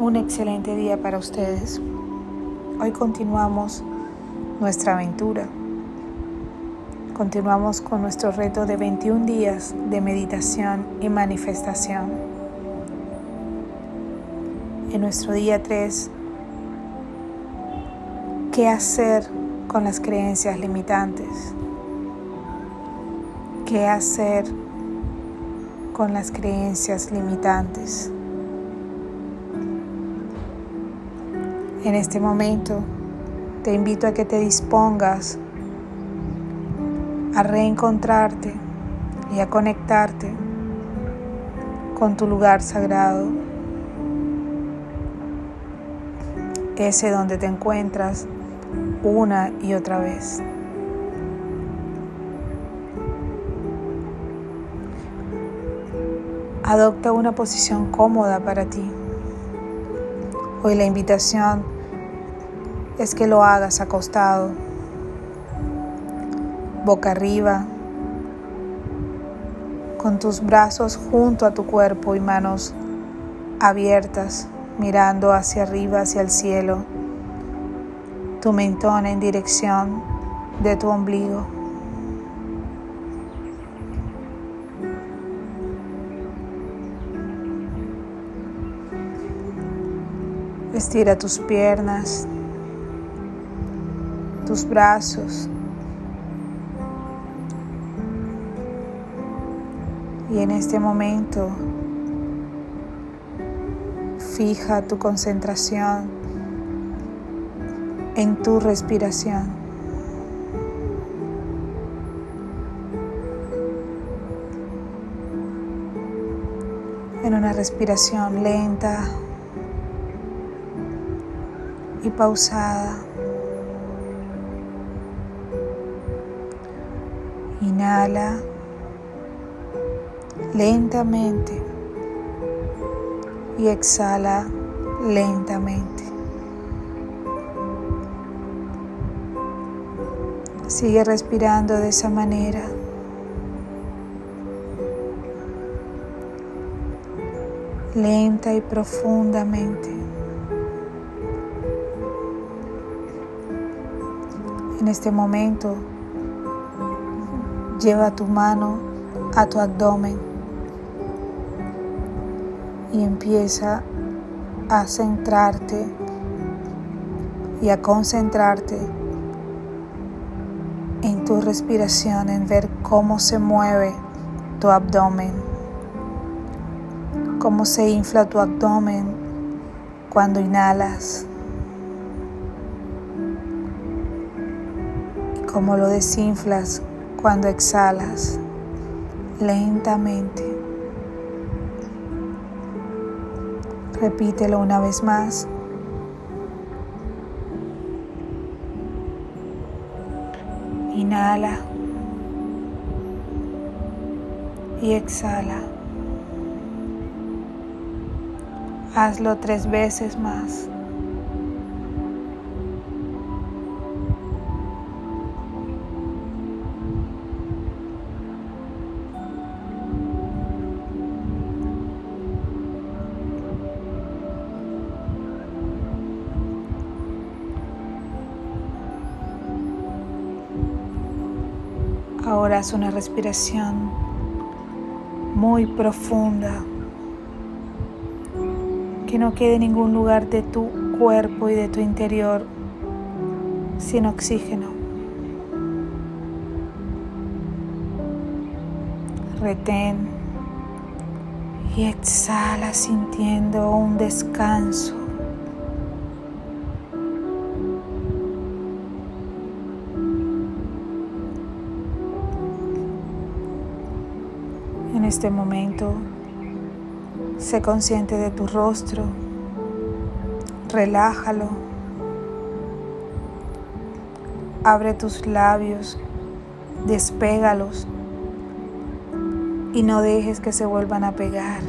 un excelente día para ustedes. Hoy continuamos nuestra aventura. Continuamos con nuestro reto de 21 días de meditación y manifestación. En nuestro día 3, ¿qué hacer con las creencias limitantes? ¿Qué hacer con las creencias limitantes? En este momento te invito a que te dispongas a reencontrarte y a conectarte con tu lugar sagrado, ese donde te encuentras una y otra vez. Adopta una posición cómoda para ti. Hoy la invitación es que lo hagas acostado, boca arriba, con tus brazos junto a tu cuerpo y manos abiertas, mirando hacia arriba, hacia el cielo, tu mentón en dirección de tu ombligo. Estira tus piernas, tus brazos. Y en este momento fija tu concentración en tu respiración. En una respiración lenta y pausada. Inhala lentamente y exhala lentamente. Sigue respirando de esa manera. Lenta y profundamente. En este momento, lleva tu mano a tu abdomen y empieza a centrarte y a concentrarte en tu respiración, en ver cómo se mueve tu abdomen, cómo se infla tu abdomen cuando inhalas como lo desinflas cuando exhalas lentamente. Repítelo una vez más. Inhala y exhala. Hazlo tres veces más. Ahora haz una respiración muy profunda. Que no quede ningún lugar de tu cuerpo y de tu interior sin oxígeno. Retén y exhala sintiendo un descanso. Este momento, sé consciente de tu rostro, relájalo, abre tus labios, despégalos. Y no dejes que se vuelvan a pegar.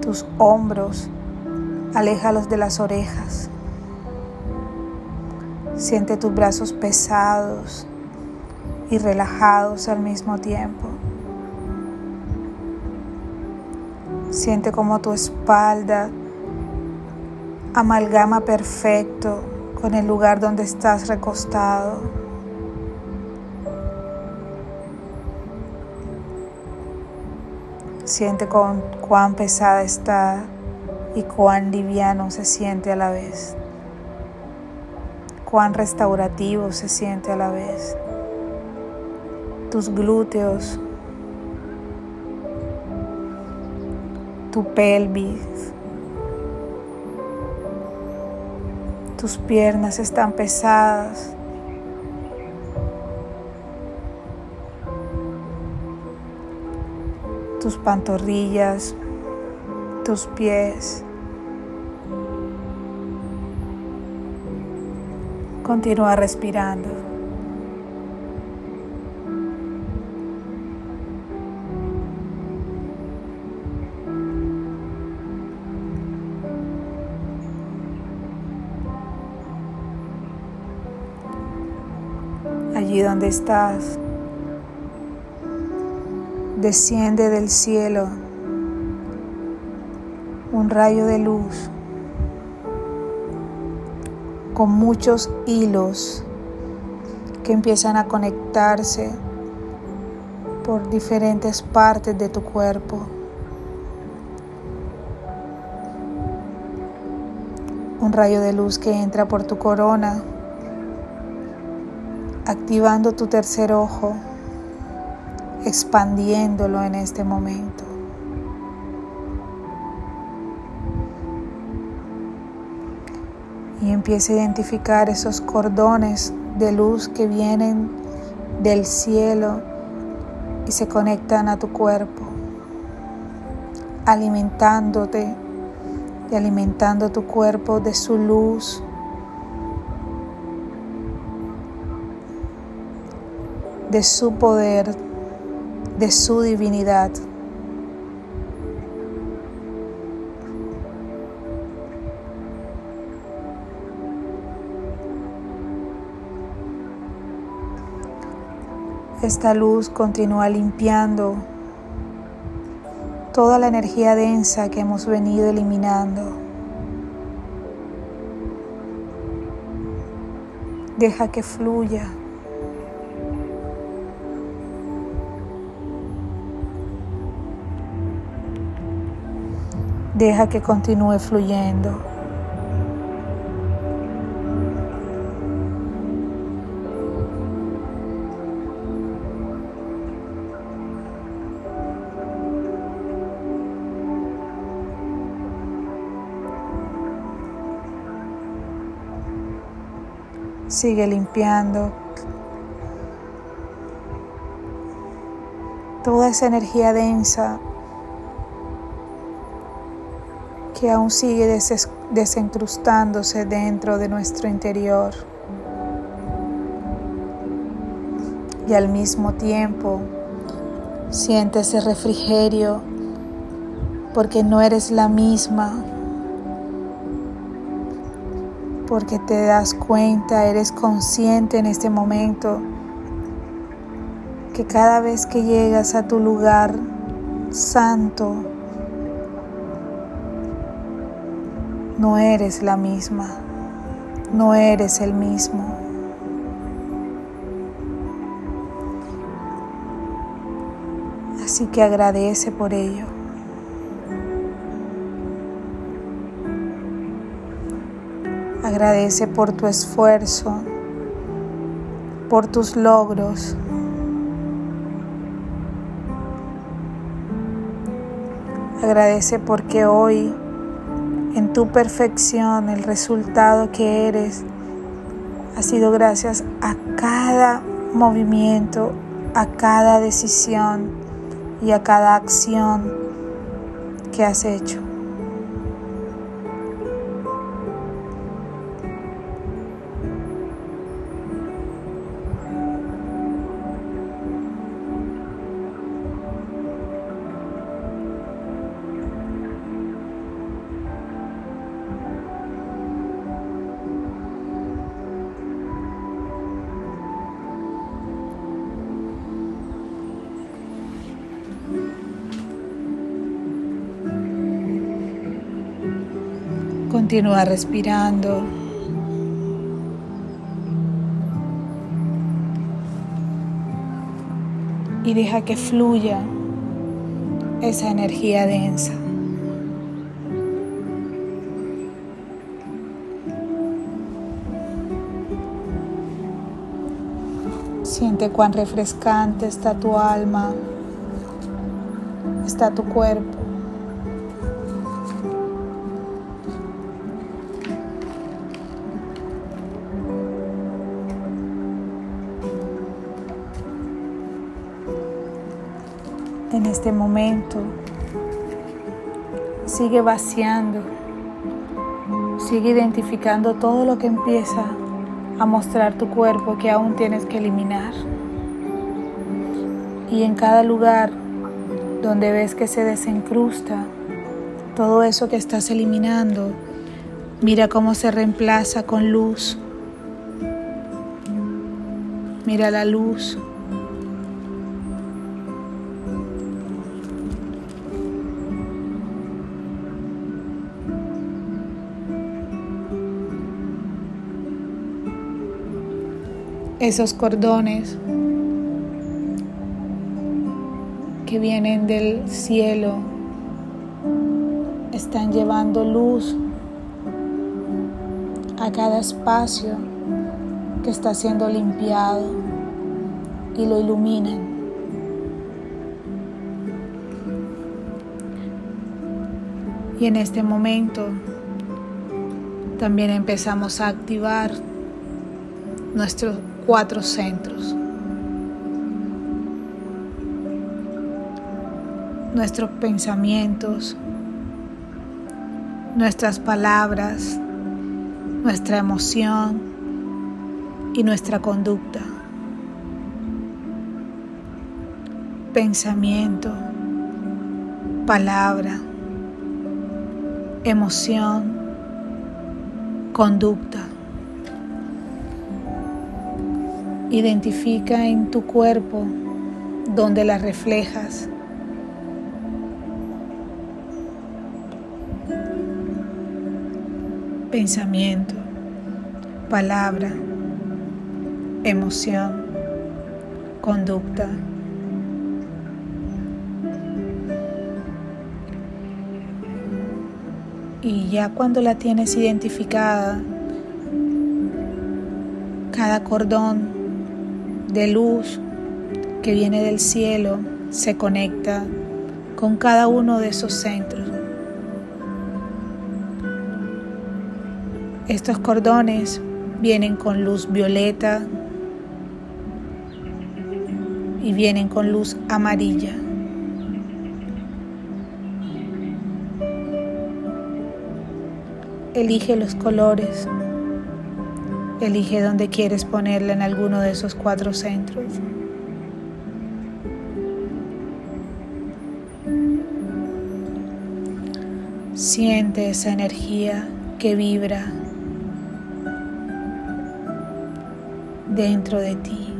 Tus hombros, aléjalos de las orejas. Siente tus brazos pesados y relajados al mismo tiempo. Siente como tu espalda amalgama perfecto con el lugar donde estás recostado. Siente con cuán pesada está y cuán liviano se siente a la vez. Cuán restaurativo se siente a la vez. Tus glúteos, tu pelvis, tus piernas están pesadas. Tus pantorrillas, tus pies. Continúa respirando. Allí donde estás, desciende del cielo un rayo de luz con muchos hilos que empiezan a conectarse por diferentes partes de tu cuerpo. Un rayo de luz que entra por tu corona, activando tu tercer ojo, expandiéndolo en este momento. y empieza a identificar esos cordones de luz que vienen del cielo y se conectan a tu cuerpo, alimentándote y alimentando tu cuerpo de su luz. De su poder, de su divinidad. Esta luz continúa limpiando toda la energía densa que hemos venido eliminando. Deja que fluya. Deja que continúe fluyendo. Sigue limpiando toda esa energía densa que aún sigue desencrustándose dentro de nuestro interior. Y al mismo tiempo siente ese refrigerio porque no eres la misma porque te das cuenta, eres consciente en este momento que cada vez que llegas a tu lugar santo, no eres la misma, no eres el mismo. Así que agradece por ello. Agradece por tu esfuerzo, por tus logros. Agradece porque hoy en tu perfección el resultado que eres ha sido gracias a cada movimiento, a cada decisión y a cada acción que has hecho. Continúa respirando. Y deja que fluya esa energía densa. Siente cuán refrescante está tu alma, está tu cuerpo. Este momento sigue vaciando, sigue identificando todo lo que empieza a mostrar tu cuerpo que aún tienes que eliminar. Y en cada lugar donde ves que se desencrusta todo eso que estás eliminando, mira cómo se reemplaza con luz. Mira la luz. Esos cordones que vienen del cielo están llevando luz a cada espacio que está siendo limpiado y lo iluminan. Y en este momento también empezamos a activar nuestro cuatro centros. Nuestros pensamientos, nuestras palabras, nuestra emoción y nuestra conducta. Pensamiento, palabra, emoción, conducta. Identifica en tu cuerpo donde la reflejas. Pensamiento, palabra, emoción, conducta. Y ya cuando la tienes identificada, cada cordón de luz que viene del cielo se conecta con cada uno de esos centros. Estos cordones vienen con luz violeta y vienen con luz amarilla. Elige los colores Elige dónde quieres ponerla en alguno de esos cuatro centros. Siente esa energía que vibra dentro de ti.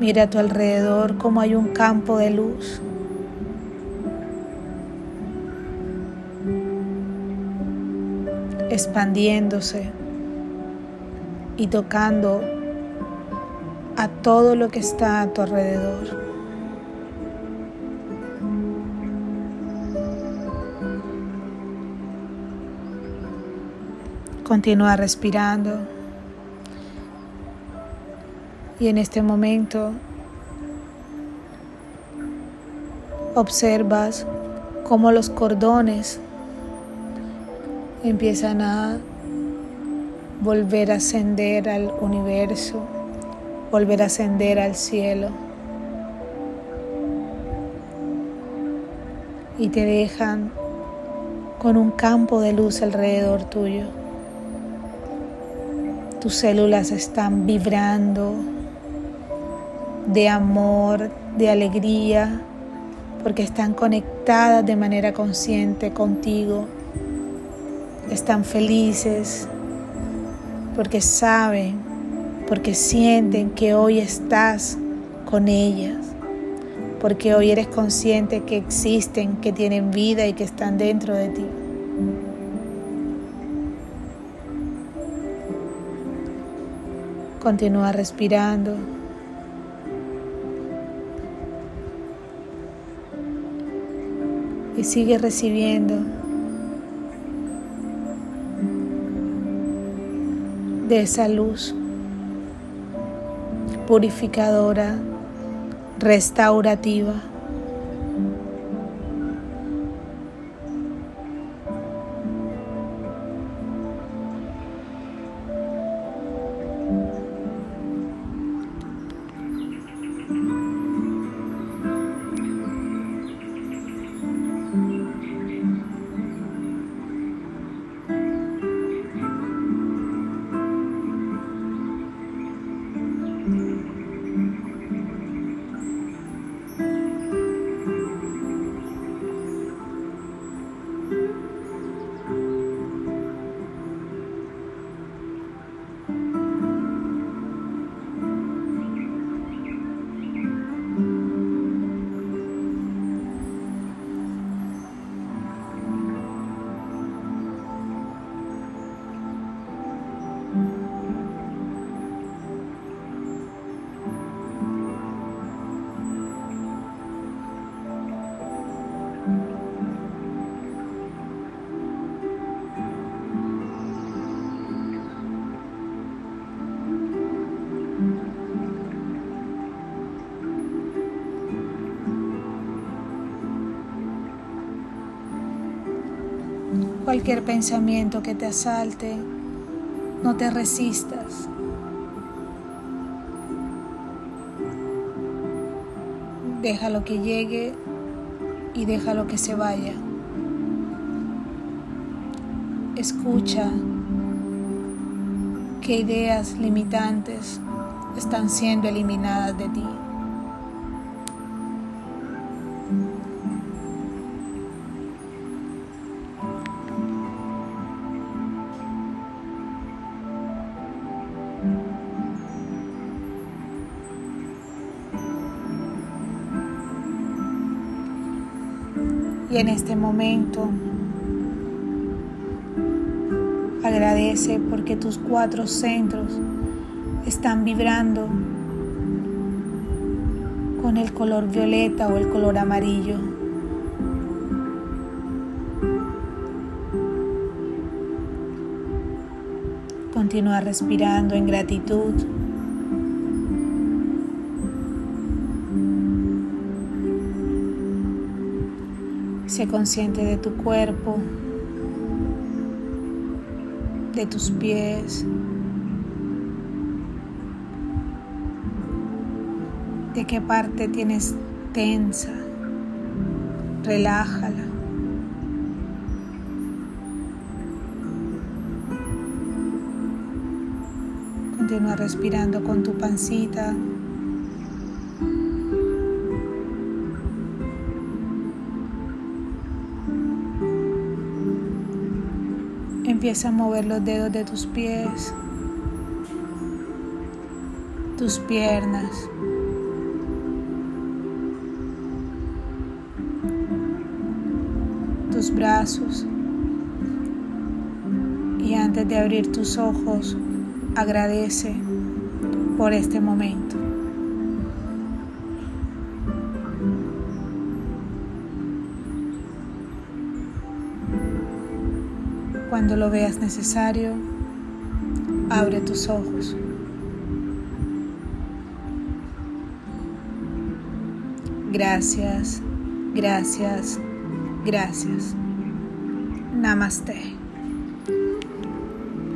Mira a tu alrededor como hay un campo de luz. Expandiéndose y tocando a todo lo que está a tu alrededor. Continúa respirando y en este momento observas cómo los cordones empiezan a volver a ascender al universo, volver a ascender al cielo. Y te dejan con un campo de luz alrededor tuyo. Tus células están vibrando de amor, de alegría, porque están conectadas de manera consciente contigo están felices porque saben, porque sienten que hoy estás con ellas, porque hoy eres consciente que existen, que tienen vida y que están dentro de ti. Continúa respirando. Y sigue recibiendo de esa luz purificadora, restaurativa. Cualquier pensamiento que te asalte, no te resistas. Déjalo que llegue y déjalo que se vaya. Escucha qué ideas limitantes están siendo eliminadas de ti. En este momento agradece porque tus cuatro centros están vibrando con el color violeta o el color amarillo. Continúa respirando en gratitud. Sé consciente de tu cuerpo, de tus pies, de qué parte tienes tensa. Relájala. Continúa respirando con tu pancita. Empieza a mover los dedos de tus pies, tus piernas. tus brazos y antes de abrir tus ojos agradece por este momento. Cuando lo veas necesario, abre tus ojos. Gracias, gracias, gracias. Namaste.